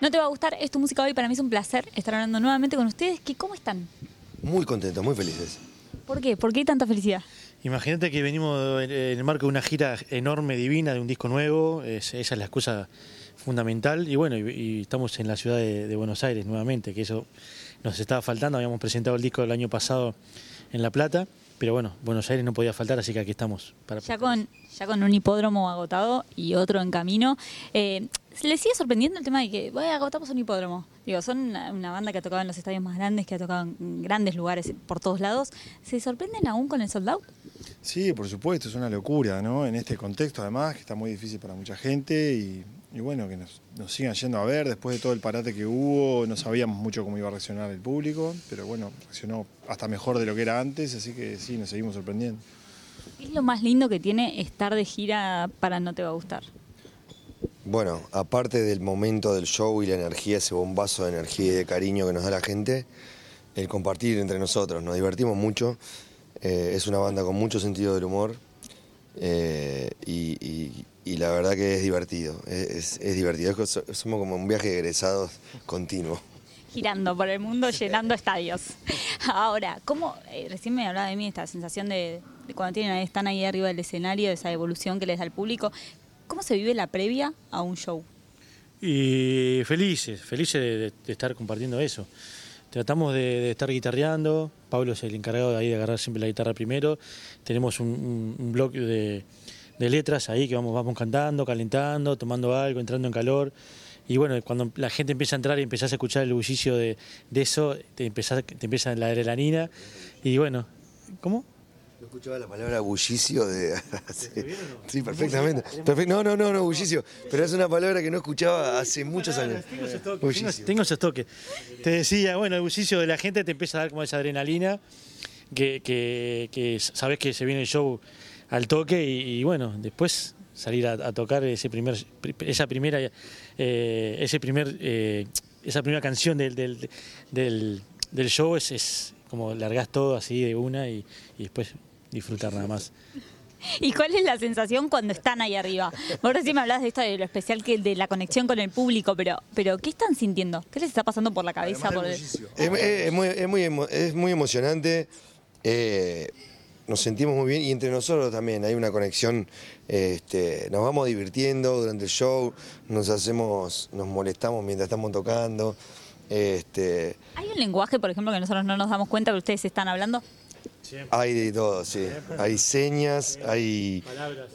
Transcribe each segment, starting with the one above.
No te va a gustar, es tu música hoy. Para mí es un placer estar hablando nuevamente con ustedes. ¿Qué, ¿Cómo están? Muy contentos, muy felices. ¿Por qué? ¿Por qué hay tanta felicidad? Imagínate que venimos en el marco de una gira enorme, divina, de un disco nuevo. esa es la excusa fundamental. Y bueno, y, estamos en la ciudad de, Buenos Aires nuevamente, que eso nos estaba faltando. Habíamos presentado el disco el año pasado en La Plata. Pero bueno, Buenos Aires no podía faltar, así que aquí estamos. Para ya, con, ya con un hipódromo agotado y otro en camino. Eh, ¿Le sigue sorprendiendo el tema de que bueno, agotamos un hipódromo? Digo, son una, banda que ha tocado en los estadios más grandes, que ha tocado en grandes lugares por todos lados. ¿Se sorprenden aún con el sold out? Sí, por supuesto, es una locura, ¿no? En este contexto, además, que está muy difícil para mucha gente y y bueno, que nos, sigan yendo a ver. Después de todo el parate que hubo, no sabíamos mucho cómo iba a reaccionar el público, pero bueno, reaccionó hasta mejor de lo que era antes, así que sí, nos seguimos sorprendiendo. ¿Qué es lo más lindo que tiene estar de gira para No Te Va a Gustar? Bueno, aparte del momento del show y la energía, ese bombazo de energía y de cariño que nos da la gente, el compartir entre nosotros, nos divertimos mucho. Eh, es una banda con mucho sentido del humor eh, y, la verdad que es divertido, es, divertido, somos como un viaje de egresados continuo. Girando por el mundo, llenando estadios. Ahora, ¿cómo, eh, recién me hablaba de mí esta sensación de, cuando tienen, están ahí arriba del escenario, esa evolución que les da el público, ¿cómo se vive la previa a un show? Y felices, felices de estar compartiendo eso tratamos de, estar guitarreando, Pablo es el encargado de ahí de agarrar siempre la guitarra primero, tenemos un, un, bloque de, letras ahí que vamos, vamos cantando, calentando, tomando algo, entrando en calor. Y bueno, cuando la gente empieza a entrar y empezás a escuchar el bullicio de, eso, te, empezás, te empieza la adrenalina. Y bueno, ¿cómo? No escuchaba la palabra bullicio de. sí, perfectamente. No, no, no, no, bullicio. Pero es una palabra que no escuchaba hace muchos años. Tengo ese toque. Tengo, ese toque. Te decía, bueno, el bullicio de la gente te empieza a dar como esa adrenalina, que, que, sabes que se viene el show al toque y, bueno, después salir a, tocar ese primer, esa primera, eh, ese primer, eh, esa primera canción del, del, del, show es, es como largás todo así de una y, y después disfrutar nada más. ¿Y cuál es la sensación cuando están ahí arriba? Vos recién me hablás de esto, de lo especial que de la conexión con el público, pero, pero ¿qué están sintiendo? ¿Qué les está pasando por la cabeza? es, muy, emocionante. Eh, nos sentimos muy bien y entre nosotros también hay una conexión. Este, nos vamos divirtiendo durante el show, nos hacemos, nos molestamos mientras estamos tocando. Este, ¿Hay un lenguaje, por ejemplo, que nosotros no nos damos cuenta, pero ustedes están hablando? Hay de todo, sí. Hay señas, hay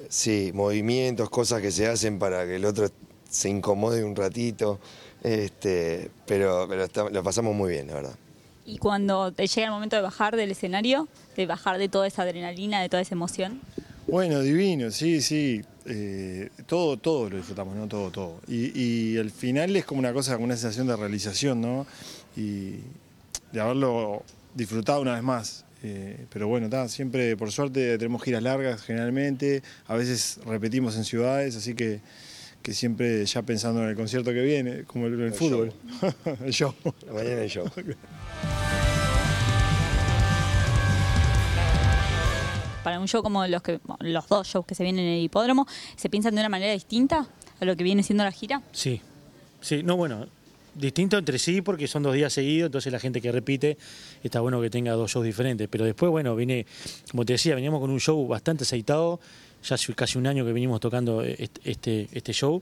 sí, movimientos, cosas que se hacen para que el otro se incomode un ratito. Este, pero pero lo pasamos muy bien, la verdad. ¿Y cuando te llega el momento de bajar del escenario, de bajar de toda esa adrenalina, de toda esa emoción? Bueno, divino, sí, sí. Eh, todo, todo lo disfrutamos, ¿no? Todo, todo. Y, y, el final es como una cosa, como una sensación de realización, ¿no? Y de haberlo disfrutado una vez más. Eh, pero bueno, siempre por suerte tenemos giras largas generalmente, a veces repetimos en ciudades, así que, que siempre ya pensando en el concierto que viene, como el, fútbol. el show. Mañana el show. Para un show como los, que, los dos shows que se vienen en el hipódromo, ¿se piensan de una manera distinta a lo que viene siendo la gira? Sí, sí, no, bueno, distinto entre sí porque son dos días seguidos, entonces la gente que repite está bueno que tenga dos shows diferentes. Pero después, bueno, viene, como te decía, veníamos con un show bastante aceitado, ya hace casi un año que venimos tocando este, este show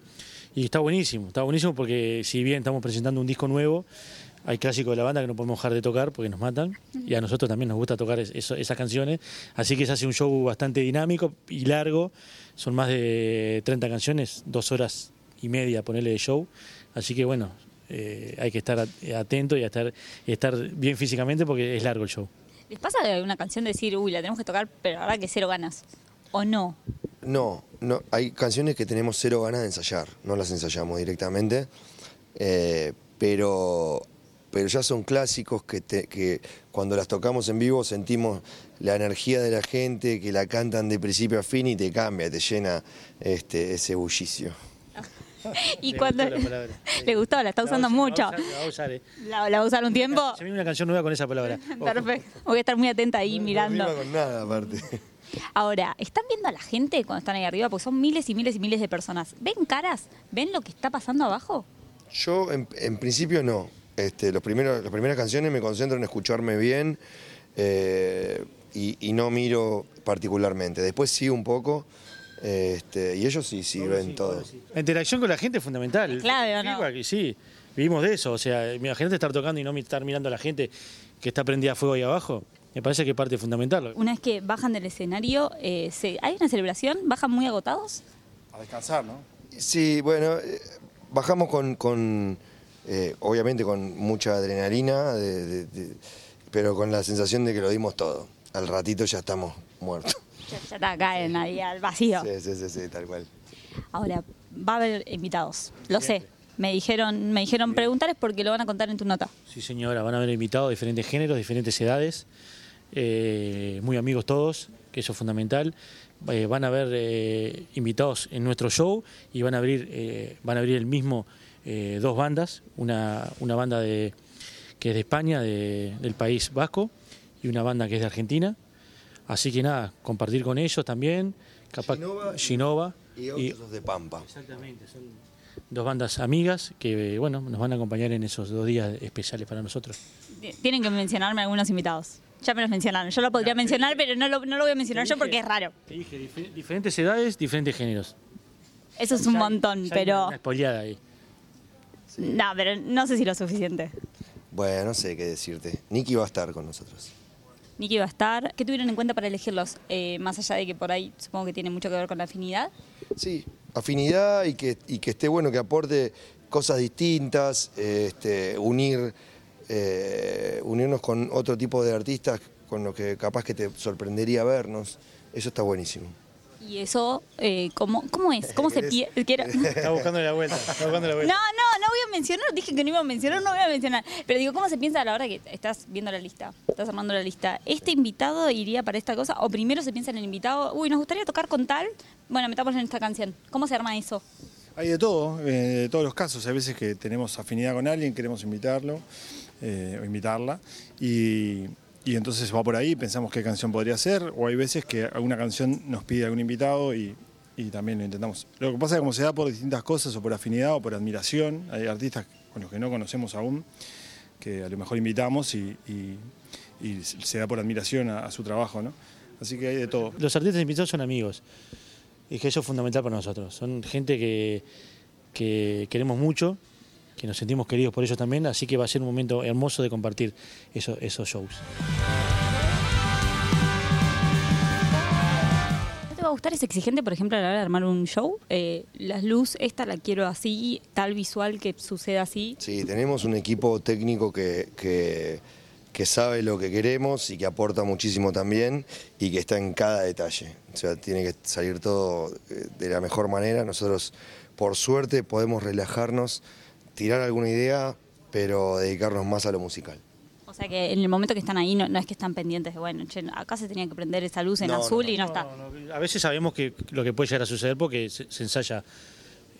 y está buenísimo, está buenísimo porque si bien estamos presentando un disco nuevo, hay clásicos de la banda que no podemos dejar de tocar porque nos matan y a nosotros también nos gusta tocar esas canciones, así que se hace un show bastante dinámico y largo, son más de 30 canciones, dos horas y media ponerle de show, así que bueno, eh, hay que estar atento y estar, estar bien físicamente porque es largo el show. ¿Les pasa de una canción decir, uy, la tenemos que tocar, pero ahora que cero ganas? ¿O no? No, no, hay canciones que tenemos cero ganas de ensayar, no las ensayamos directamente, eh, pero, pero ya son clásicos que, que cuando las tocamos en vivo sentimos la energía de la gente, que la cantan de principio a fin y te cambia, te llena este, ese bullicio. y cuando le gustó, la está usando mucho. La va a usar, eh. ¿La, va a usar un tiempo? Se viene una canción nueva con esa palabra. Perfecto. Voy a estar muy atenta ahí mirando. No con nada aparte. Ahora, ¿están viendo a la gente cuando están ahí arriba? Porque son miles y miles y miles de personas. ¿Ven caras? ¿Ven lo que está pasando abajo? Yo en, en principio no. Este, los primeros, las primeras canciones me concentro en escucharme bien eh, y, y no miro particularmente. Después sí un poco. Este, y ellos sí, sí ven todo. La interacción con la gente es fundamental. Es clave, ¿o Sí, no? sí, vivimos de eso. O sea, imagínate estar tocando y no estar mirando a la gente que está prendida a fuego ahí abajo. Me parece que es parte fundamental. Una vez que bajan del escenario, eh, se- ¿hay una celebración? ¿Bajan muy agotados? A descansar, ¿no? Sí, bueno, eh, bajamos con, con, eh, obviamente con mucha adrenalina, de- de- de- pero con la sensación de que lo dimos todo. Al ratito ya estamos muertos. Ya, ya está, caen ahí al vacío. Sí, sí, sí, sí, tal cual. Ahora, va a haber invitados, lo sé. Me dijeron, me dijeron preguntar porque lo van a contar en tu nota. Sí, señora, van a haber invitados de diferentes géneros, diferentes edades, eh, muy amigos todos, que eso es fundamental. Eh, van a haber eh, invitados en nuestro show y van a abrir, eh, van a abrir el mismo eh, dos bandas, una, una banda de, que es de España, de- del país vasco, y una banda que es de Argentina. Así que nada, compartir con ellos también. Capaz, Ginova y- Ginova Y y- otros de Pampa. Exactamente, son dos bandas amigas que bueno nos van a acompañar en esos dos días especiales para nosotros. Tienen que mencionarme algunos invitados. Ya me los mencionaron. Yo lo podría mencionar, pero no lo, no lo voy a mencionar yo porque es raro. Te dije dife- diferentes edades, diferentes géneros. Eso es un Ya- montón, ya hay pero... Una ahí. No, pero no sé si lo suficiente. Bueno, no sé qué decirte. Nicky va a estar con nosotros. Nicky va a estar. ¿Qué tuvieron en cuenta para elegirlos? Eh, más allá de que por ahí supongo que tiene mucho que ver con la afinidad. Sí, afinidad y que, y que esté bueno, que aporte cosas distintas, este, unir, eh, unirnos con otro tipo de artistas con los que capaz que te sorprendería vernos. Eso está buenísimo. Y eso, eh, ¿cómo, ¿cómo es? ¿Cómo se ¿Querés- pierde? Quiero... Está buscando la vuelta, está buscando la No, vuelta. no, no voy a mencionar, dije que no iba a mencionar, no voy a mencionar. Pero digo, ¿cómo se piensa a la hora que estás viendo la lista? Estás armando la lista. ¿Este invitado iría para esta cosa? ¿O primero se piensa en el invitado? Uy, nos gustaría tocar con tal. Bueno, metamos en esta canción. ¿Cómo se arma eso? Hay de todo, eh, de todos los casos. Hay veces que tenemos afinidad con alguien, queremos invitarlo eh, o invitarla. Y, y entonces va por ahí, pensamos qué canción podría ser. O hay veces que alguna canción nos pide algún invitado y, y también lo intentamos. Lo que pasa es que como se da por distintas cosas, o por afinidad o por admiración, hay artistas con los que no conocemos aún, que a lo mejor invitamos y, y- se da por admiración a, a su trabajo, ¿no? Así que hay de todo. Los artistas invitados son amigos. Y que eso es fundamental para nosotros. Son gente que, que queremos mucho, que nos sentimos queridos por ellos también, así que va a ser un momento hermoso de compartir eso- esos shows. ¿No te va a gustar? ¿Es exigente, por ejemplo, a la hora de armar un show? Eh, la luz, esta la quiero así, tal visual que suceda así. Sí, tenemos un equipo técnico que, que, que sabe lo que queremos y que aporta muchísimo también y que está en cada detalle. O sea, tiene que salir todo eh, de la mejor manera. Nosotros, por suerte, podemos relajarnos, tirar alguna idea, pero dedicarnos más a lo musical. O sea que en el momento que están ahí no, no es que están pendientes de, bueno, che, acá se tenía que prender esa luz en No, azul no, y no, está. No, no, A veces sabemos que lo que puede llegar a suceder porque se, se ensaya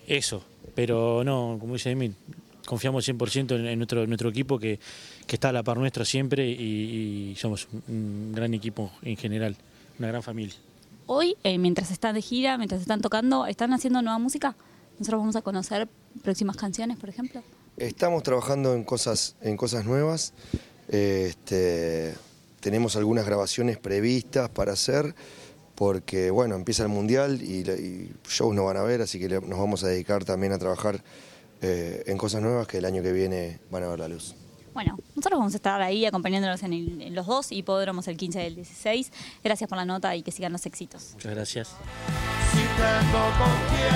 eso, pero no, como dice Emil, confiamos 100% en, en nuestro, en nuestro equipo que, que está a la par nuestro siempre y, y somos un, un gran equipo en general, una gran familia. Hoy, eh, mientras están de gira, mientras están tocando, ¿están haciendo nueva música? Nosotros vamos a conocer próximas canciones, por ejemplo. Estamos trabajando en cosas, en cosas nuevas. Este, tenemos algunas grabaciones previstas para hacer porque, bueno, empieza el Mundial y, y shows no van a ver, así que nos vamos a dedicar también a trabajar eh, en cosas nuevas que el año que viene van a ver la luz. Bueno, nosotros vamos a estar ahí acompañándolos en, el- en los dos hipódromos el 15 del 16. Gracias por la nota y que sigan los éxitos. Muchas gracias. Si tengo con fe